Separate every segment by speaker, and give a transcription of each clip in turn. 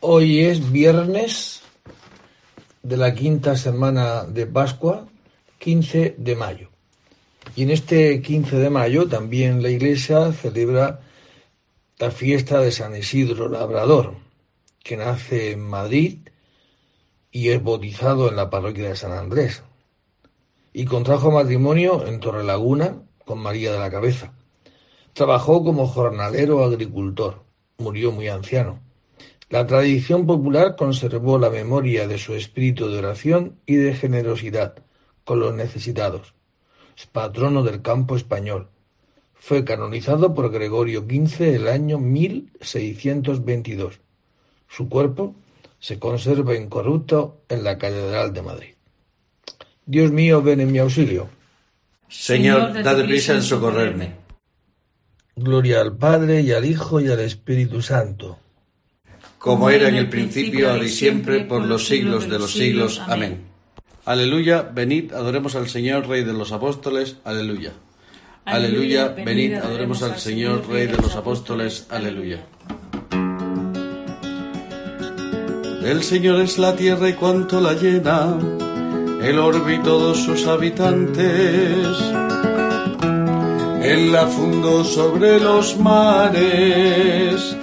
Speaker 1: Hoy es viernes de la quinta semana de Pascua, 15 de mayo. Y en este 15 de mayo también la Iglesia celebra la fiesta de San Isidro Labrador, que nace en Madrid y es bautizado en la parroquia de San Andrés. Y contrajo matrimonio en Torrelaguna con María de la Cabeza. Trabajó como jornalero agricultor. Murió muy anciano. La tradición popular conservó la memoria de su espíritu de oración y de generosidad con los necesitados. Es patrono del campo español. Fue canonizado por Gregorio XV el año 1622. Su cuerpo se conserva incorrupto en la Catedral de Madrid. Dios mío, ven en mi auxilio.
Speaker 2: Señor, date prisa en socorrerme.
Speaker 1: Gloria al Padre y al Hijo y al Espíritu Santo.
Speaker 2: Como era en el principio, ahora y siempre, por los siglos de los siglos. Amén. Aleluya, venid, adoremos al Señor, Rey de los Apóstoles. Aleluya. Aleluya, venid, adoremos al Señor, Rey de los Apóstoles. Aleluya. El Señor es la tierra y cuanto la llena, el orbe y todos sus habitantes. Él la fundó sobre los mares,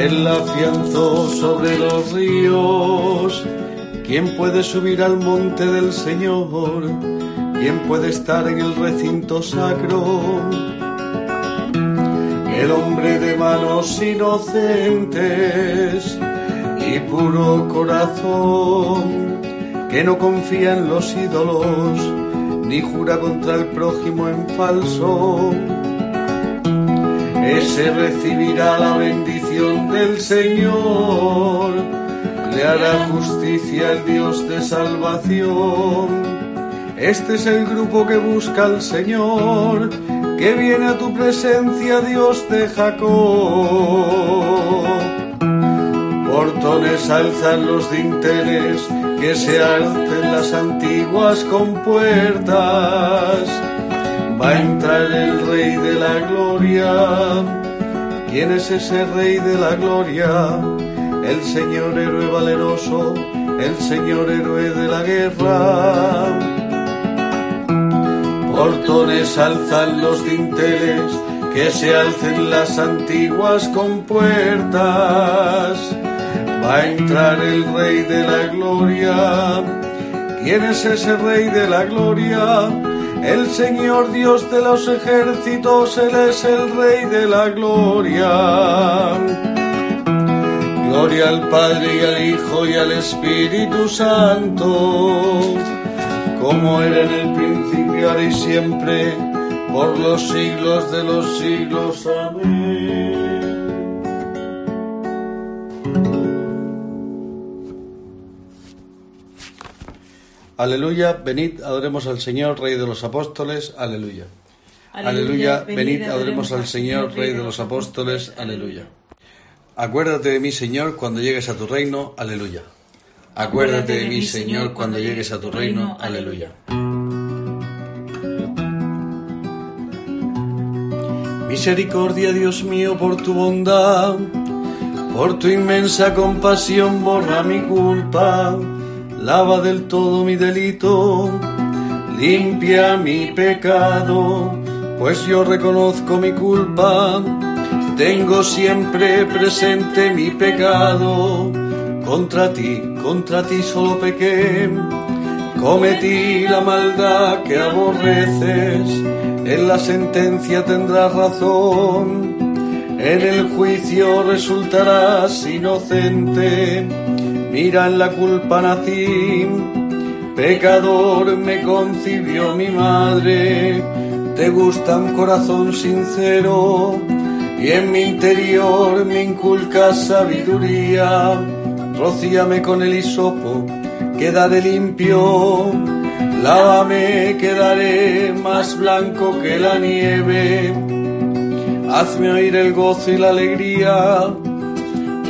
Speaker 2: Él la afianzó sobre los ríos. ¿Quién puede subir al monte del Señor? ¿Quién puede estar en el recinto sacro? El hombre de manos inocentes y puro corazón, que no confía en los ídolos, ni jura contra el prójimo en falso. Ese recibirá la bendición del Señor, le hará justicia el Dios de salvación. Este es el grupo que busca al Señor, que viene a tu presencia, Dios de Jacob. Portones alzan los dinteles, que se alcen las antiguas compuertas. Va a entrar el Rey de la Gloria. ¿Quién es ese Rey de la Gloria? El Señor héroe valeroso, el Señor héroe de la guerra. Portones alzan los dinteles, que se alcen las antiguas compuertas. Va a entrar el Rey de la Gloria. ¿Quién es ese Rey de la Gloria? El Señor Dios de los ejércitos, Él es el Rey de la Gloria. Gloria al Padre y al Hijo y al Espíritu Santo, como era en el principio, ahora y siempre, por los siglos de los siglos. Amén. Aleluya, venid, adoremos al Señor, Rey de los Apóstoles. Aleluya. Aleluya, venid, adoremos al Señor, Rey de los Apóstoles. Aleluya. Acuérdate de mí, Señor, cuando llegues a tu reino. Aleluya. Acuérdate de mí, Señor, cuando llegues a tu reino. Aleluya. Misericordia, Dios mío, por tu bondad, por tu inmensa compasión, borra mi culpa, lava del todo mi delito, limpia mi pecado, pues yo reconozco mi culpa, tengo siempre presente mi pecado, contra ti, contra ti solo pequé, cometí la maldad que aborreces, en la sentencia tendrás razón, en el juicio resultarás inocente, mira en la culpa nací, pecador me concibió mi madre, te gusta un corazón sincero, y en mi interior me inculcas sabiduría, rocíame con el hisopo, quedaré limpio, lávame, quedaré más blanco que la nieve, hazme oír el gozo y la alegría,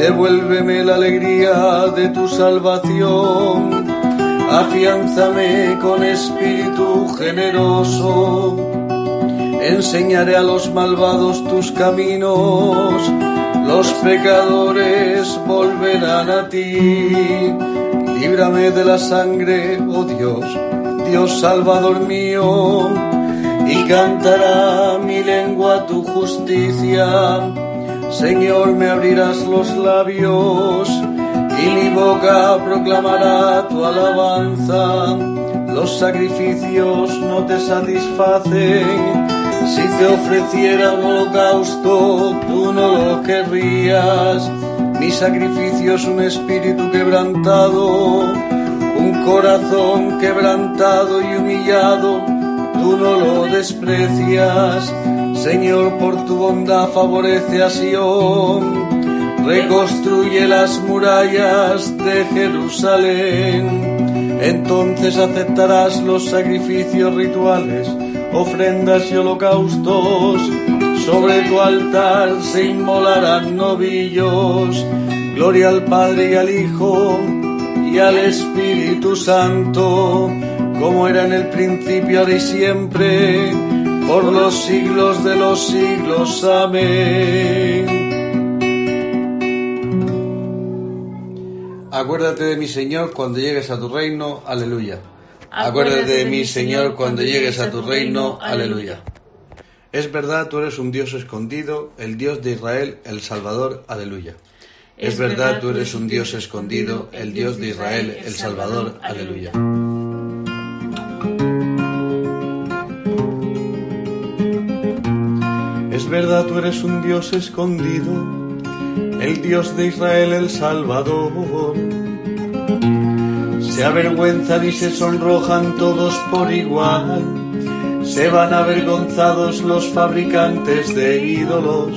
Speaker 2: devuélveme la alegría de tu salvación, afianzame con espíritu generoso, enseñaré a los malvados tus caminos los pecadores volverán a ti. Líbrame de la sangre, oh Dios, Dios Salvador mío, y cantará mi lengua tu justicia. Señor, me abrirás los labios y mi boca proclamará tu alabanza. Los sacrificios no te satisfacen si te ofreciera un holocausto, tú no lo querrías. Mi sacrificio es un espíritu quebrantado, un corazón quebrantado y humillado, tú no lo desprecias. Señor, por tu bondad favorece a Sion, reconstruye las murallas de Jerusalén. Entonces aceptarás los sacrificios rituales ofrendas y holocaustos, sobre tu altar se inmolarán novillos, gloria al Padre y al Hijo y al Espíritu Santo, como era en el principio, ahora y siempre, por los siglos de los siglos. Amén. Acuérdate de mi Señor cuando llegues a tu reino. Aleluya. Acuérdate de mí, Señor, cuando llegues a tu reino. Aleluya. Es verdad, tú eres un Dios escondido, el Dios de Israel, el Salvador. Aleluya. Es verdad, tú eres un Dios escondido, el Dios de Israel, el Salvador. Aleluya. Es verdad, tú eres un Dios escondido, el Dios de Israel, el Salvador. Se avergüenzan y se sonrojan todos por igual. Se van avergonzados los fabricantes de ídolos.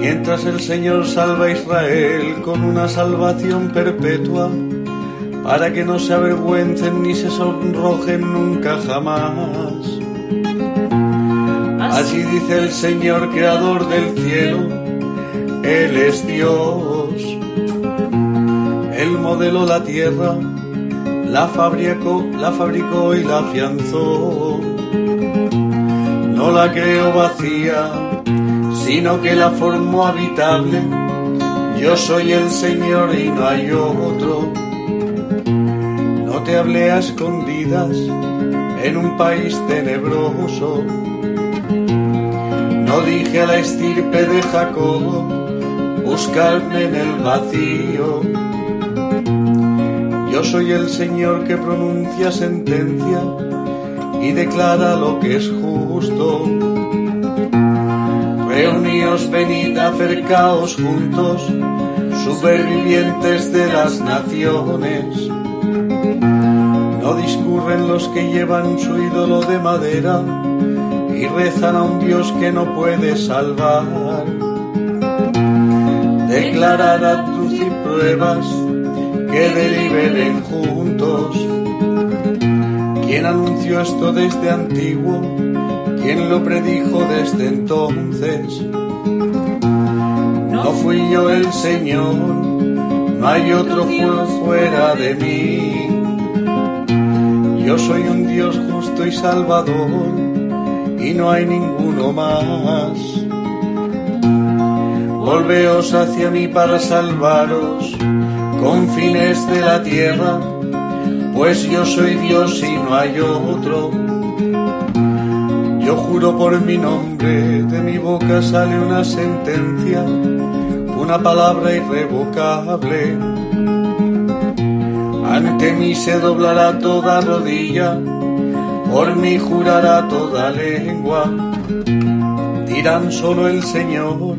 Speaker 2: Mientras el Señor salva a Israel con una salvación perpetua, para que no se avergüencen ni se sonrojen nunca jamás. Así dice el Señor creador del cielo, Él es Dios él modeló la tierra, la fabricó, la fabricó y la afianzó. No la creó vacía, sino que la formó habitable. Yo soy el Señor y no hay otro. No te hablé a escondidas en un país tenebroso. No dije a la estirpe de Jacob, buscarme en el vacío yo soy el Señor que pronuncia sentencia y declara lo que es justo. Reuníos, venid, acercaos juntos, supervivientes de las naciones. No discurren los que llevan su ídolo de madera y rezan a un Dios que no puede salvar. Declarad tus y pruebas que deliberen juntos. ¿Quién anunció esto desde antiguo? ¿Quién lo predijo desde entonces? No fui yo el Señor, no hay otro fuera de mí. Yo soy un Dios justo y salvador y no hay ninguno más. Volveos hacia mí para salvaros confines de la tierra, pues yo soy Dios y no hay otro. Yo juro por mi nombre, de mi boca sale una sentencia, una palabra irrevocable. Ante mí se doblará toda rodilla, por mí jurará toda lengua. Dirán solo el Señor,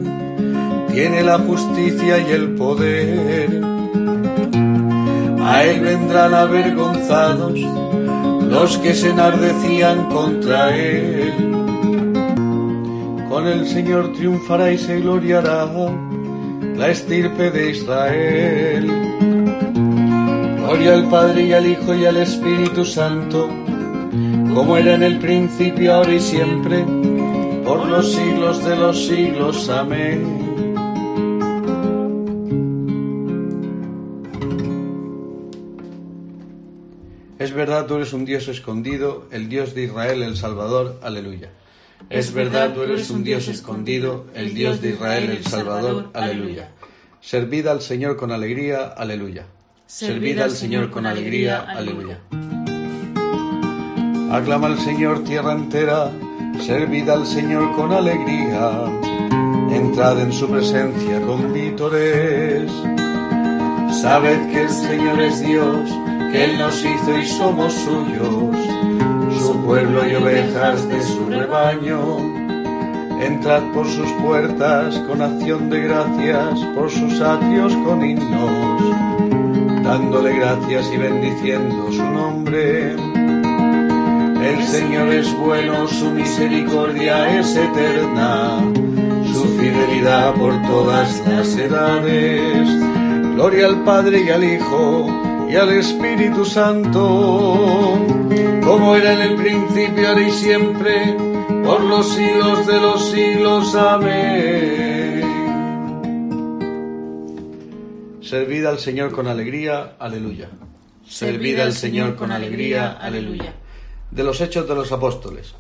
Speaker 2: tiene la justicia y el poder a él vendrán avergonzados los que se enardecían contra él. Con el Señor triunfará y se gloriará la estirpe de Israel. Gloria al Padre y al Hijo y al Espíritu Santo, como era en el principio, ahora y siempre, por los siglos de los siglos. Amén. Es verdad, tú eres un Dios escondido, el Dios de Israel, el Salvador. Aleluya. Es verdad, tú eres un Dios escondido, el Dios de Israel, el Salvador. Aleluya. Servid al Señor con alegría. Aleluya. Servid al Señor con alegría. Aleluya. Aclama al Señor tierra entera. Servid al Señor con alegría. Entrad en su presencia con vítores. Sabed que el Señor es Dios que Él nos hizo y somos suyos, su pueblo y ovejas de su rebaño. Entrad por sus puertas con acción de gracias, por sus atrios con himnos, dándole gracias y bendiciendo su nombre. El Señor es bueno, su misericordia es eterna, su fidelidad por todas las edades. Gloria al Padre y al Hijo y al Espíritu Santo, como era en el principio, ahora y siempre, por los siglos de los siglos. Amén. Servid al Señor con alegría, aleluya. Servid al Señor con alegría, aleluya. De los Hechos de los Apóstoles.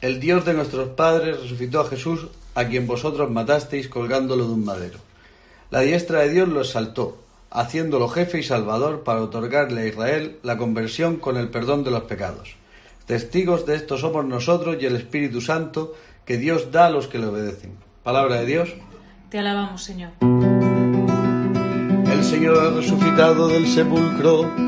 Speaker 2: El Dios de nuestros padres resucitó a Jesús, a quien vosotros matasteis colgándolo de un madero. La diestra de Dios lo exaltó haciéndolo jefe y salvador para otorgarle a Israel la conversión con el perdón de los pecados. Testigos de esto somos nosotros y el Espíritu Santo que Dios da a los que le obedecen. Palabra de Dios.
Speaker 3: Te alabamos, Señor.
Speaker 2: El Señor ha resucitado del sepulcro.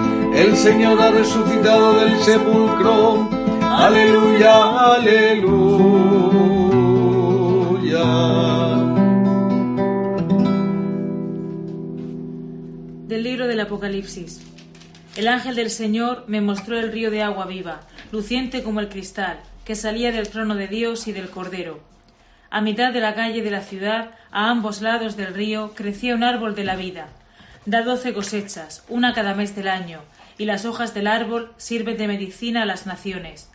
Speaker 2: El Señor ha resucitado del sepulcro. Aleluya, aleluya.
Speaker 3: libro del Apocalipsis. El ángel del Señor me mostró el río de agua viva, luciente como el cristal, que salía del trono de Dios y del Cordero. A mitad de la calle de la ciudad, a ambos lados del río, crecía un árbol de la vida. Da doce cosechas, una cada mes del año, y las hojas del árbol sirven de medicina a las naciones.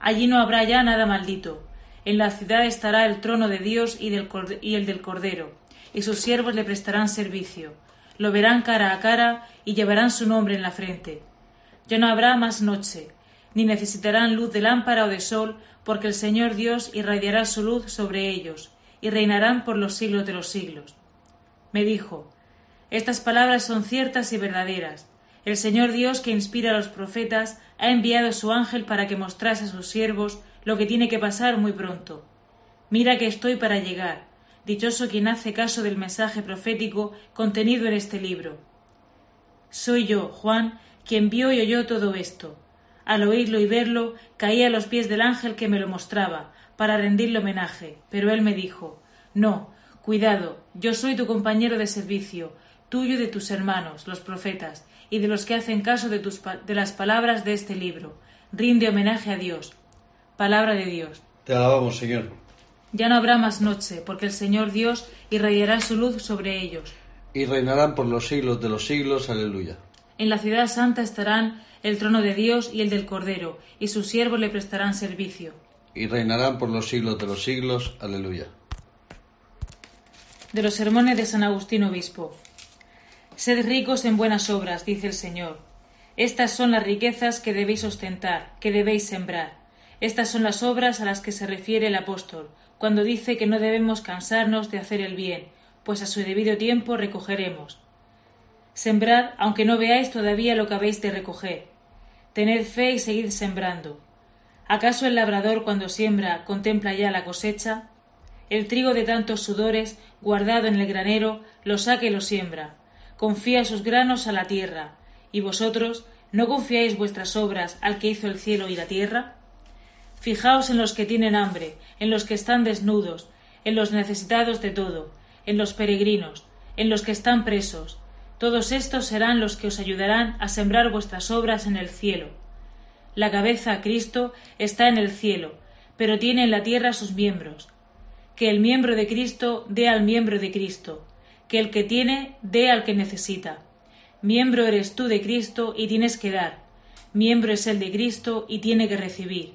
Speaker 3: Allí no habrá ya nada maldito. En la ciudad estará el trono de Dios y, del, y el del Cordero, y sus siervos le prestarán servicio lo verán cara a cara y llevarán su nombre en la frente. Ya no habrá más noche, ni necesitarán luz de lámpara o de sol, porque el Señor Dios irradiará su luz sobre ellos, y reinarán por los siglos de los siglos. Me dijo, Estas palabras son ciertas y verdaderas. El Señor Dios que inspira a los profetas ha enviado su ángel para que mostrase a sus siervos lo que tiene que pasar muy pronto. Mira que estoy para llegar. Dichoso quien hace caso del mensaje profético contenido en este libro. Soy yo, Juan, quien vio y oyó todo esto. Al oírlo y verlo, caí a los pies del ángel que me lo mostraba, para rendirle homenaje, pero él me dijo No, cuidado, yo soy tu compañero de servicio, tuyo y de tus hermanos, los profetas, y de los que hacen caso de, tus de las palabras de este libro. Rinde homenaje a Dios. Palabra de Dios.
Speaker 2: Te alabamos, Señor.
Speaker 3: Ya no habrá más noche, porque el Señor Dios irradiará su luz sobre ellos.
Speaker 2: Y reinarán por los siglos de los siglos. Aleluya.
Speaker 3: En la ciudad santa estarán el trono de Dios y el del Cordero, y sus siervos le prestarán servicio.
Speaker 2: Y reinarán por los siglos de los siglos. Aleluya.
Speaker 3: De los sermones de San Agustín Obispo. Sed ricos en buenas obras, dice el Señor. Estas son las riquezas que debéis ostentar, que debéis sembrar. Estas son las obras a las que se refiere el apóstol, cuando dice que no debemos cansarnos de hacer el bien, pues a su debido tiempo recogeremos. Sembrad, aunque no veáis todavía lo que habéis de recoger. Tened fe y seguid sembrando. ¿Acaso el labrador cuando siembra contempla ya la cosecha? El trigo de tantos sudores, guardado en el granero, lo saca y lo siembra. Confía sus granos a la tierra, y vosotros, ¿No confiáis vuestras obras al que hizo el cielo y la tierra? Fijaos en los que tienen hambre, en los que están desnudos, en los necesitados de todo, en los peregrinos, en los que están presos. Todos estos serán los que os ayudarán a sembrar vuestras obras en el cielo. La cabeza, Cristo, está en el cielo, pero tiene en la tierra sus miembros. Que el miembro de Cristo dé al miembro de Cristo, que el que tiene dé al que necesita. Miembro eres tú de Cristo y tienes que dar. Miembro es el de Cristo y tiene que recibir.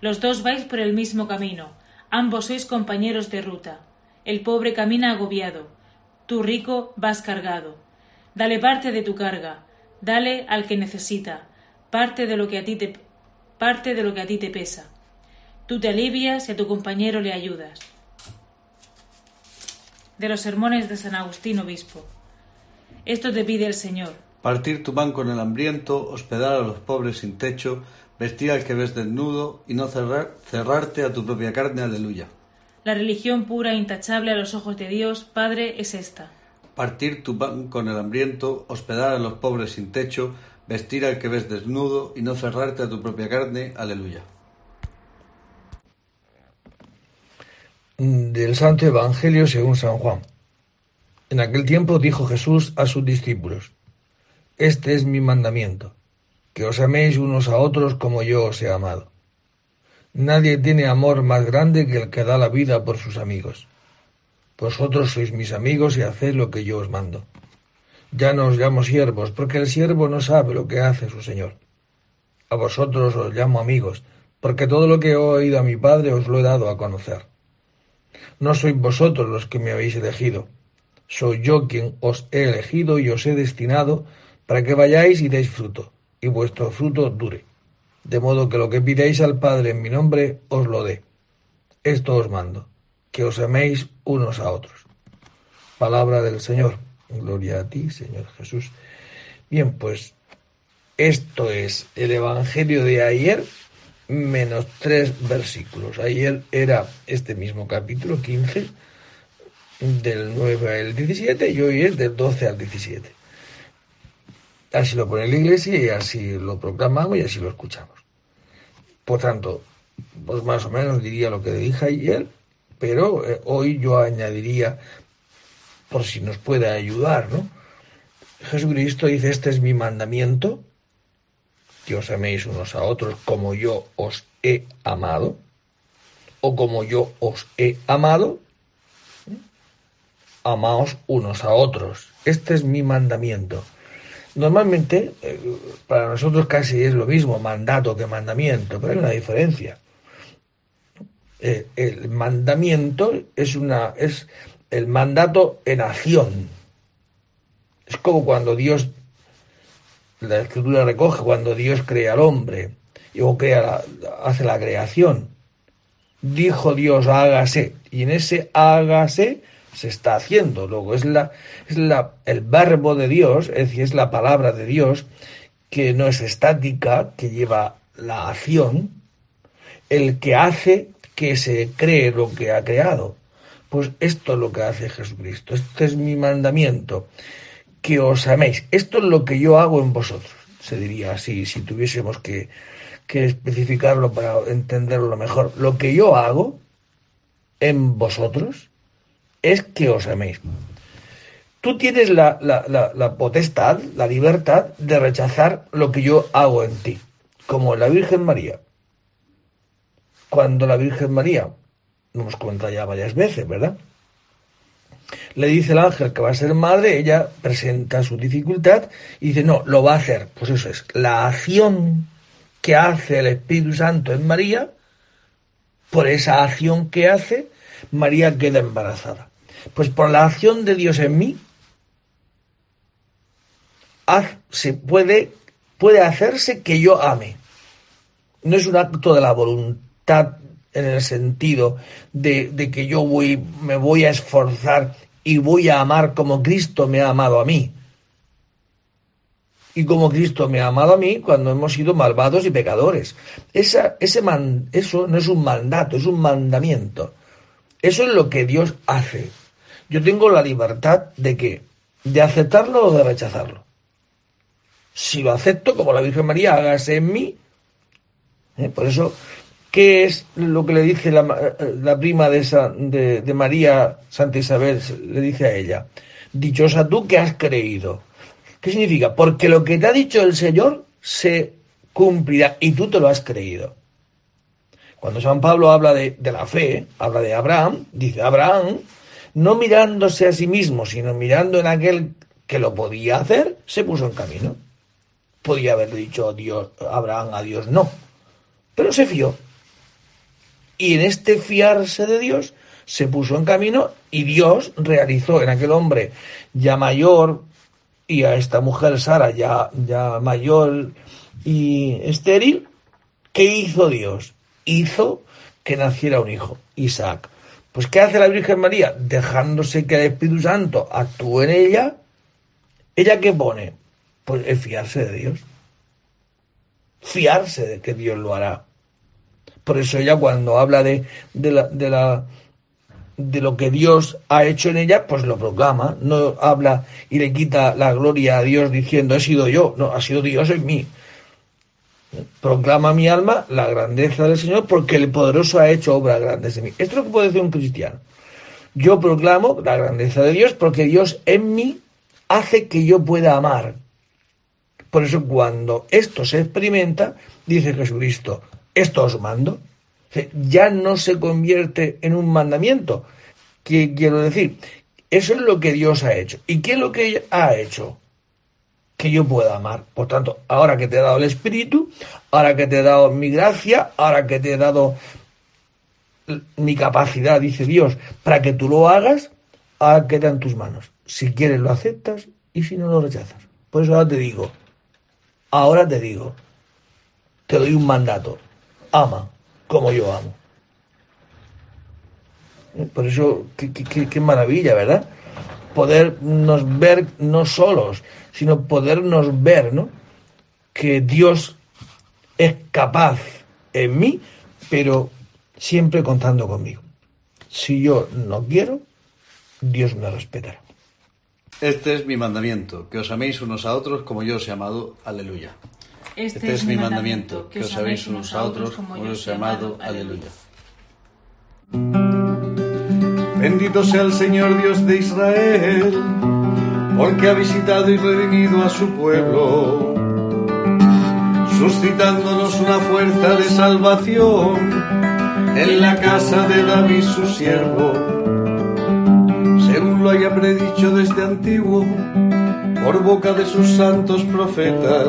Speaker 3: Los dos vais por el mismo camino, ambos sois compañeros de ruta. El pobre camina agobiado, tú rico vas cargado. Dale parte de tu carga, dale al que necesita, parte de lo que a ti te parte de lo que a ti te pesa. Tú te alivias y a tu compañero le ayudas. De los sermones de San Agustín Obispo. Esto te pide el Señor.
Speaker 2: Partir tu pan con el hambriento, hospedar a los pobres sin techo, vestir al que ves desnudo y no cerrar, cerrarte a tu propia carne, aleluya.
Speaker 3: La religión pura e intachable a los ojos de Dios, Padre, es esta.
Speaker 2: Partir tu pan con el hambriento, hospedar a los pobres sin techo, vestir al que ves desnudo y no cerrarte a tu propia carne, aleluya.
Speaker 1: Del Santo Evangelio según San Juan. En aquel tiempo dijo Jesús a sus discípulos, Este es mi mandamiento, que os améis unos a otros como yo os he amado. Nadie tiene amor más grande que el que da la vida por sus amigos. Vosotros sois mis amigos y hacéis lo que yo os mando. Ya no os llamo siervos, porque el siervo no sabe lo que hace su Señor. A vosotros os llamo amigos, porque todo lo que he oído a mi Padre os lo he dado a conocer. No sois vosotros los que me habéis elegido, soy yo quien os he elegido y os he destinado para que vayáis y deis fruto, y vuestro fruto dure. De modo que lo que pidáis al Padre en mi nombre os lo dé. Esto os mando, que os améis unos a otros. Palabra del Señor. Gloria a ti, Señor Jesús. Bien, pues esto es el Evangelio de ayer menos tres versículos. Ayer era este mismo capítulo 15 del 9 al 17 y hoy es del 12 al 17. Así lo pone la iglesia y así lo proclamamos y así lo escuchamos. Por tanto, pues más o menos diría lo que dije ayer, pero eh, hoy yo añadiría, por si nos puede ayudar, ¿no? Jesucristo dice, este es mi mandamiento, que os améis unos a otros como yo os he amado, o como yo os he amado, amaos unos a otros. Este es mi mandamiento. Normalmente, eh, para nosotros casi es lo mismo mandato que mandamiento, pero hay una diferencia. Eh, el mandamiento es, una, es el mandato en acción. Es como cuando Dios, la escritura recoge, cuando Dios crea al hombre o crea hace la creación. Dijo Dios, hágase. Y en ese hágase se está haciendo. Luego es, la, es la, el verbo de Dios, es decir, es la palabra de Dios, que no es estática, que lleva la acción, el que hace que se cree lo que ha creado. Pues esto es lo que hace Jesucristo. Este es mi mandamiento, que os améis. Esto es lo que yo hago en vosotros, se diría así, si tuviésemos que, que especificarlo para entenderlo mejor. Lo que yo hago en vosotros es que os améis. Tú tienes la, potestad, la libertad de rechazar lo que yo hago en ti, como la Virgen María. Cuando la Virgen María, hemos comentado ya varias veces, ¿verdad? Le dice el ángel que va a ser madre, ella presenta su dificultad y dice, no, lo va a hacer. Pues eso es, la acción que hace el Espíritu Santo en María, por esa acción que hace, María queda embarazada. Pues por la acción de Dios en mí, se puede, puede hacerse que yo ame. No es un acto de la voluntad en el sentido de, de, que yo voy, me voy a esforzar y voy a amar como Cristo me ha amado a mí. Y como Cristo me ha amado a mí cuando hemos sido malvados y pecadores. Esa, ese man, eso no es un mandato, es un mandamiento. Eso es lo que Dios hace yo tengo la libertad de que de aceptarlo o de rechazarlo. Si lo acepto, como la Virgen María, hágase en mí. ¿Eh? Por eso, ¿qué es lo que le dice la, prima de, esa, de, de María, Santa Isabel? Le dice a ella, dichosa tú que has creído. ¿Qué significa? Porque lo que te ha dicho el Señor se cumplirá y tú te lo has creído. Cuando San Pablo habla de, de, la fe, habla de Abraham, dice Abraham, no mirándose a sí mismo, sino mirando en aquel que lo podía hacer, se puso en camino. Podía haber dicho Dios, Abraham a Dios no, pero se fió. Y en este fiarse de Dios se puso en camino y Dios realizó en aquel hombre ya mayor y a esta mujer Sara ya, ya mayor y estéril, ¿qué hizo Dios? hizo que naciera un hijo, Isaac. Pues ¿qué hace la Virgen María? Dejándose que el Espíritu Santo actúe en ella. ¿Ella qué pone? Pues es fiarse de Dios. Fiarse de que Dios lo hará. Por eso ella cuando habla de, de, la, de, lo que Dios ha hecho en ella, pues lo proclama. No habla y le quita la gloria a Dios diciendo, he sido yo. No, ha sido Dios en mí. Proclama mi alma la grandeza del Señor porque el poderoso ha hecho obras grandes en mí. Esto es lo que puede decir un cristiano. Yo proclamo la grandeza de Dios porque Dios en mí hace que yo pueda amar. Por eso cuando esto se experimenta, dice Jesucristo, esto os mando. Ya no se convierte en un mandamiento. ¿Qué quiero decir? Eso es lo que Dios ha hecho. ¿Y qué es lo que ha hecho? que yo pueda amar. Por tanto, ahora que te he dado el Espíritu, ahora que te he dado mi gracia, ahora que te he dado mi capacidad, dice Dios, para que tú lo hagas, ahora queda en tus manos. Si quieres lo aceptas y si no lo rechazas. Por eso ahora te digo, ahora te digo, te doy un mandato, ama como yo amo. Por eso, qué, qué, qué maravilla, ¿verdad? Podernos ver no solos, sino podernos ver, ¿no? Que Dios es capaz en mí, pero siempre contando conmigo. Si yo no quiero, Dios me respetará.
Speaker 2: Este es mi mandamiento, que os améis unos a otros como yo os he amado. Aleluya. Este, este es mi mandamiento, que os améis unos a otros como yo os he amado. Aleluya. Bendito sea el Señor Dios de Israel porque ha visitado y redimido a su pueblo, suscitándonos una fuerza de salvación en la casa de David su siervo, según lo haya predicho desde antiguo por boca de sus santos profetas.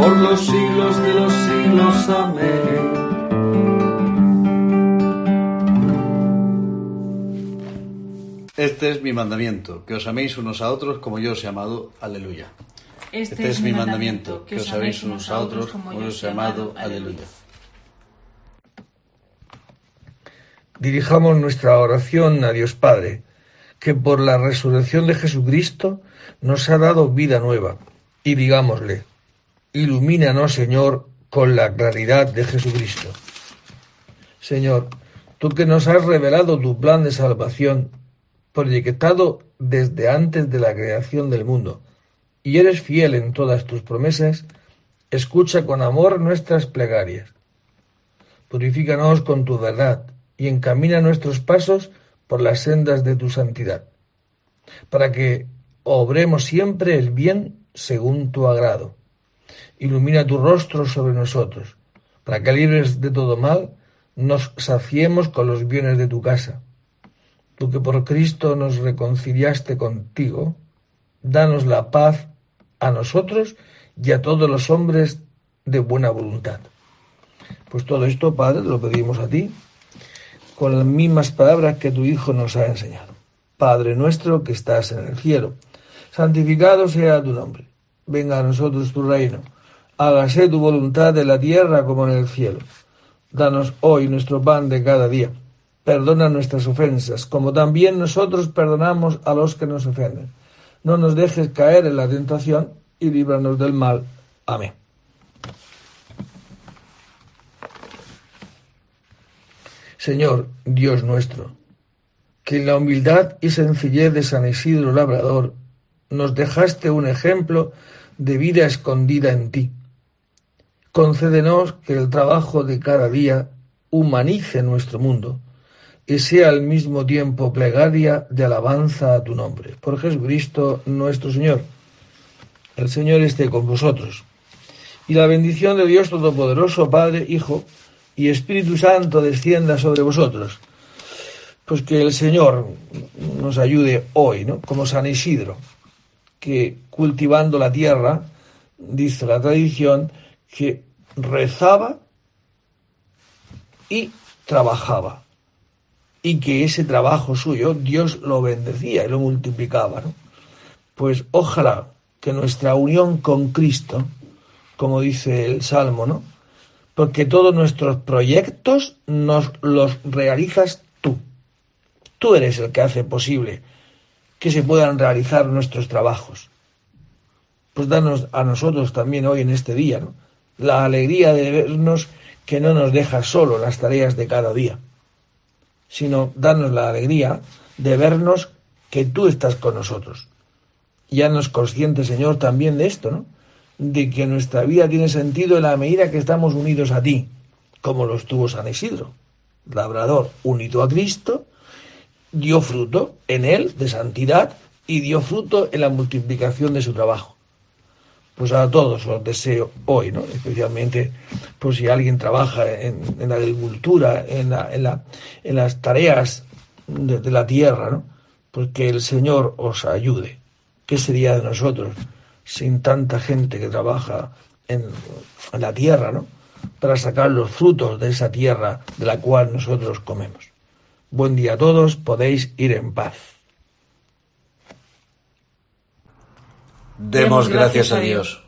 Speaker 2: por los siglos de los siglos. Amén. Este es mi mandamiento, que os améis unos a otros como yo os he amado. Aleluya. Este, este es mi mandamiento, que os améis unos a otros como yo os he amado. Aleluya.
Speaker 1: Dirijamos nuestra oración a Dios Padre, que por la resurrección de Jesucristo nos ha dado vida nueva, y digámosle, Ilumínanos, Señor, con la claridad de Jesucristo. Señor, tú que nos has revelado tu plan de salvación, proyectado desde antes de la creación del mundo, y eres fiel en todas tus promesas, escucha con amor nuestras plegarias. Purifícanos con tu verdad y encamina nuestros pasos por las sendas de tu santidad, para que obremos siempre el bien según tu agrado. Ilumina tu rostro sobre nosotros, para que libres de todo mal, nos saciemos con los bienes de tu casa. Tú que por Cristo nos reconciliaste contigo, danos la paz a nosotros y a todos los hombres de buena voluntad. Pues todo esto, Padre, lo pedimos a ti, con las mismas palabras que tu Hijo nos ha enseñado. Padre nuestro que estás en el cielo, santificado sea tu nombre. Venga a nosotros tu reino. Hágase tu voluntad en la tierra como en el cielo. Danos hoy nuestro pan de cada día. Perdona nuestras ofensas, como también nosotros perdonamos a los que nos ofenden. No nos dejes caer en la tentación y líbranos del mal. Amén. Señor, Dios nuestro, que en la humildad y sencillez de San Isidro Labrador nos dejaste un ejemplo de vida escondida en ti. Concédenos que el trabajo de cada día humanice nuestro mundo y sea al mismo tiempo plegaria de alabanza a tu nombre. Por Jesucristo nuestro Señor. El Señor esté con vosotros. Y la bendición de Dios Todopoderoso, Padre, Hijo y Espíritu Santo descienda sobre vosotros. Pues que el Señor nos ayude hoy, ¿no? Como San Isidro, que cultivando la tierra, dice la tradición, que rezaba y trabajaba. Y que ese trabajo suyo Dios lo bendecía y lo multiplicaba. ¿no? Pues ojalá que nuestra unión con Cristo, como dice el Salmo, ¿no? Porque todos nuestros proyectos nos los realizas tú. Tú eres el que hace posible que se puedan realizar nuestros trabajos. Pues danos a nosotros también hoy en este día, ¿no? La alegría de vernos que no nos dejas solo las tareas de cada día, sino darnos la alegría de vernos que tú estás con nosotros ya nos consciente, Señor, también de esto, ¿no? De que nuestra vida tiene sentido en la medida que estamos unidos a ti, como lo estuvo San Isidro. Labrador unido a Cristo, dio fruto en él de santidad y dio fruto en la multiplicación de su trabajo. Pues a todos os deseo hoy, ¿no? Especialmente, pues si alguien trabaja en, la agricultura, en, la, en, la, en las tareas de, la tierra, ¿no? Pues que el Señor os ayude ¿Qué sería de nosotros sin tanta gente que trabaja en, la tierra, ¿no? Para sacar los frutos de esa tierra de la cual nosotros comemos. Buen día a todos, podéis ir en paz.
Speaker 2: Demos gracias a Dios.